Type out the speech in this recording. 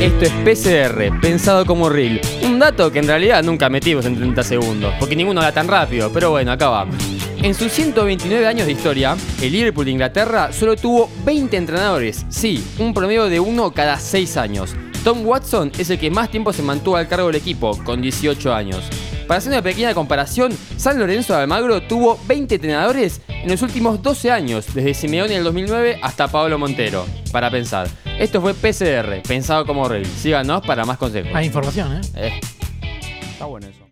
Esto es PCR, pensado como reel. Un dato que en realidad nunca metimos en 30 segundos, porque ninguno da tan rápido, pero bueno, acá va. En sus 129 años de historia, el Liverpool de Inglaterra solo tuvo 20 entrenadores, sí, un promedio de uno cada 6 años. Tom Watson es el que más tiempo se mantuvo al cargo del equipo, con 18 años. Para hacer una pequeña comparación, San Lorenzo de Almagro tuvo 20 entrenadores en los últimos 12 años, desde Simeone en el 2009 hasta Pablo Montero. Para pensar. Esto fue PCR, pensado como rey. Síganos para más consejos. Hay información, ¿eh? Eh. Está bueno eso.